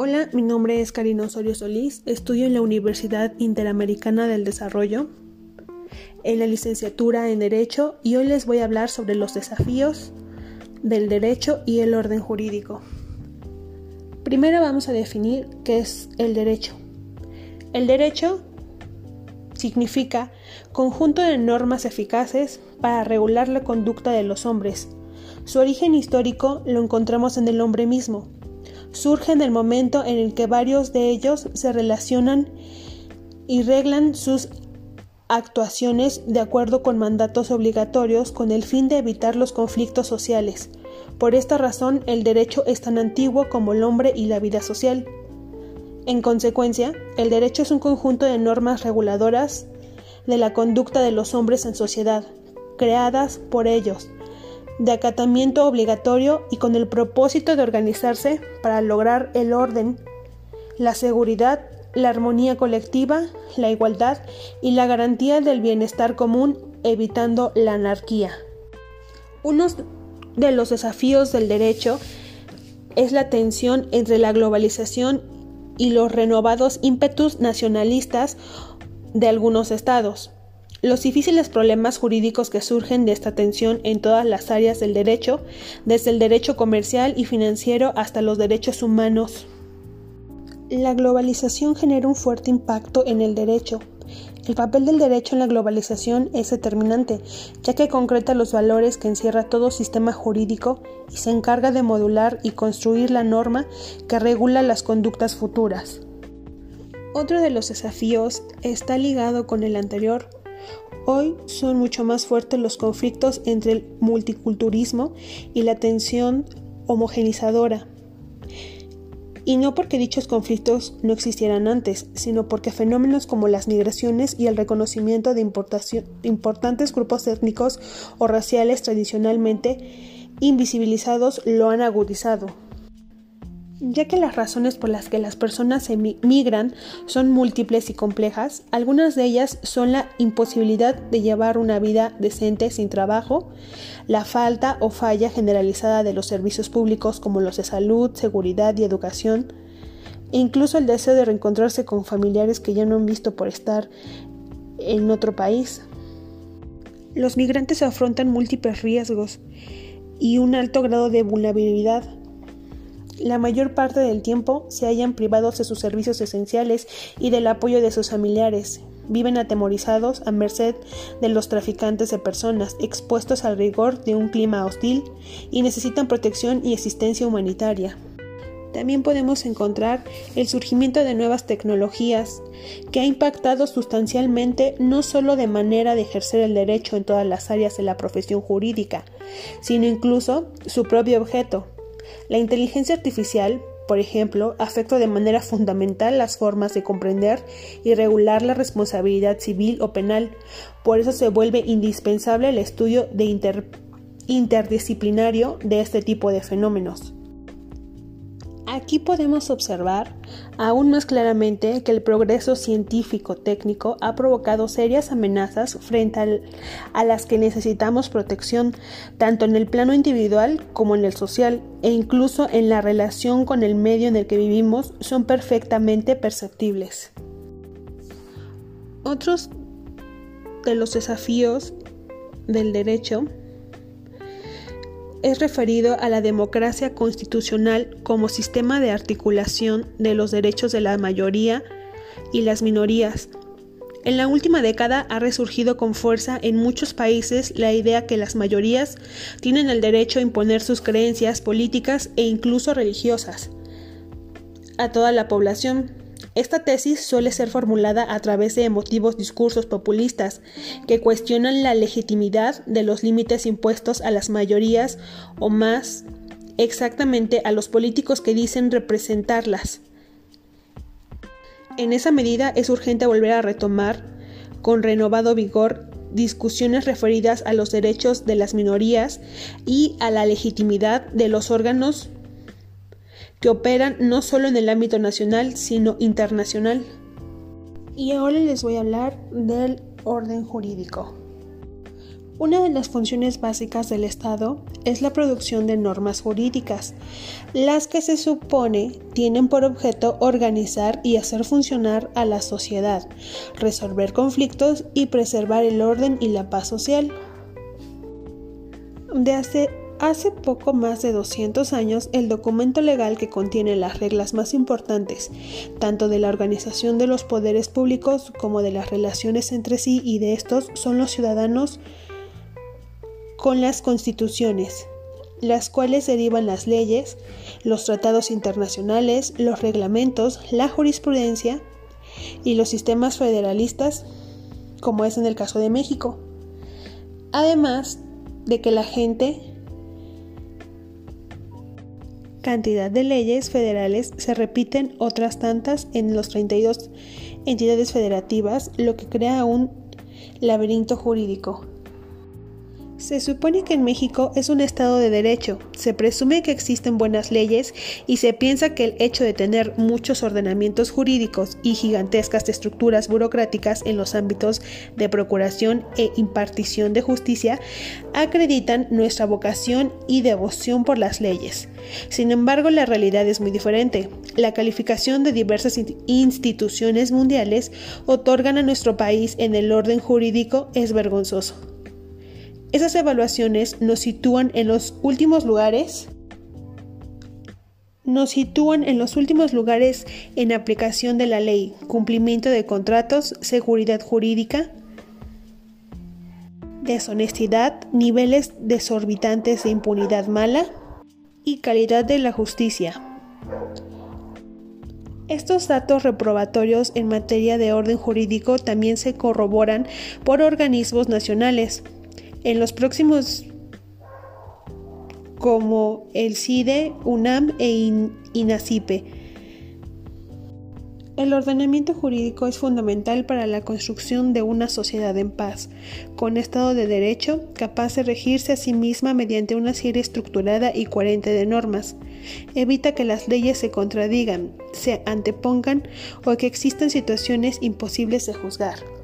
Hola, mi nombre es Karina Osorio Solís, estudio en la Universidad Interamericana del Desarrollo, en la licenciatura en Derecho y hoy les voy a hablar sobre los desafíos del derecho y el orden jurídico. Primero vamos a definir qué es el derecho. El derecho significa conjunto de normas eficaces para regular la conducta de los hombres. Su origen histórico lo encontramos en el hombre mismo, surge en el momento en el que varios de ellos se relacionan y reglan sus actuaciones de acuerdo con mandatos obligatorios con el fin de evitar los conflictos sociales. Por esta razón, el derecho es tan antiguo como el hombre y la vida social. En consecuencia, el derecho es un conjunto de normas reguladoras de la conducta de los hombres en sociedad, creadas por ellos, de acatamiento obligatorio y con el propósito de organizarse para lograr el orden, la seguridad, la armonía colectiva, la igualdad y la garantía del bienestar común, evitando la anarquía. Uno de los desafíos del derecho es la tensión entre la globalización y los renovados ímpetus nacionalistas de algunos estados. Los difíciles problemas jurídicos que surgen de esta tensión en todas las áreas del derecho, desde el derecho comercial y financiero hasta los derechos humanos. La globalización genera un fuerte impacto en el derecho. El papel del derecho en la globalización es determinante, ya que concreta los valores que encierra todo sistema jurídico y se encarga de modular y construir la norma que regula las conductas futuras. Otro de los desafíos está ligado con el anterior, Hoy son mucho más fuertes los conflictos entre el multiculturismo y la tensión homogenizadora. Y no porque dichos conflictos no existieran antes, sino porque fenómenos como las migraciones y el reconocimiento de importantes grupos étnicos o raciales tradicionalmente invisibilizados lo han agudizado ya que las razones por las que las personas emigran son múltiples y complejas, algunas de ellas son la imposibilidad de llevar una vida decente sin trabajo, la falta o falla generalizada de los servicios públicos como los de salud, seguridad y educación, e incluso el deseo de reencontrarse con familiares que ya no han visto por estar en otro país. Los migrantes afrontan múltiples riesgos y un alto grado de vulnerabilidad la mayor parte del tiempo se hallan privados de sus servicios esenciales y del apoyo de sus familiares. Viven atemorizados a merced de los traficantes de personas, expuestos al rigor de un clima hostil y necesitan protección y asistencia humanitaria. También podemos encontrar el surgimiento de nuevas tecnologías que ha impactado sustancialmente no solo de manera de ejercer el derecho en todas las áreas de la profesión jurídica, sino incluso su propio objeto, la inteligencia artificial, por ejemplo, afecta de manera fundamental las formas de comprender y regular la responsabilidad civil o penal. Por eso se vuelve indispensable el estudio interdisciplinario de este tipo de fenómenos. Aquí podemos observar aún más claramente que el progreso científico-técnico ha provocado serias amenazas frente a las que necesitamos protección tanto en el plano individual como en el social e incluso en la relación con el medio en el que vivimos son perfectamente perceptibles. Otros de los desafíos del derecho es referido a la democracia constitucional como sistema de articulación de los derechos de la mayoría y las minorías. En la última década ha resurgido con fuerza en muchos países la idea que las mayorías tienen el derecho a imponer sus creencias políticas e incluso religiosas a toda la población, esta tesis suele ser formulada a través de emotivos discursos populistas que cuestionan la legitimidad de los límites impuestos a las mayorías o más exactamente a los políticos que dicen representarlas. En esa medida es urgente volver a retomar con renovado vigor discusiones referidas a los derechos de las minorías y a la legitimidad de los órganos que operan no solo en el ámbito nacional, sino internacional. Y ahora les voy a hablar del orden jurídico. Una de las funciones básicas del Estado es la producción de normas jurídicas, las que se supone tienen por objeto organizar y hacer funcionar a la sociedad, resolver conflictos y preservar el orden y la paz social. De hace, hace poco más de 200 años, el documento legal que contiene las reglas más importantes, tanto de la organización de los poderes públicos como de las relaciones entre sí y de estos, son los ciudadanos con las constituciones, las cuales derivan las leyes, los tratados internacionales, los reglamentos, la jurisprudencia y los sistemas federalistas, como es en el caso de México. Además de que la gente cantidad de leyes federales se repiten otras tantas en los 32 entidades federativas, lo que crea un laberinto jurídico. Se supone que en México es un Estado de derecho, se presume que existen buenas leyes y se piensa que el hecho de tener muchos ordenamientos jurídicos y gigantescas estructuras burocráticas en los ámbitos de procuración e impartición de justicia acreditan nuestra vocación y devoción por las leyes. Sin embargo, la realidad es muy diferente. La calificación de diversas instituciones mundiales otorgan a nuestro país en el orden jurídico es vergonzoso. Esas evaluaciones nos sitúan en los últimos lugares nos sitúan en los últimos lugares en aplicación de la ley, cumplimiento de contratos, seguridad jurídica, deshonestidad, niveles desorbitantes de impunidad mala y calidad de la justicia. Estos datos reprobatorios en materia de orden jurídico también se corroboran por organismos nacionales, en los próximos como el CIDE, UNAM e INACIPE. El ordenamiento jurídico es fundamental para la construcción de una sociedad en paz, con Estado de Derecho, capaz de regirse a sí misma mediante una serie estructurada y coherente de normas. Evita que las leyes se contradigan, se antepongan o que existan situaciones imposibles de juzgar.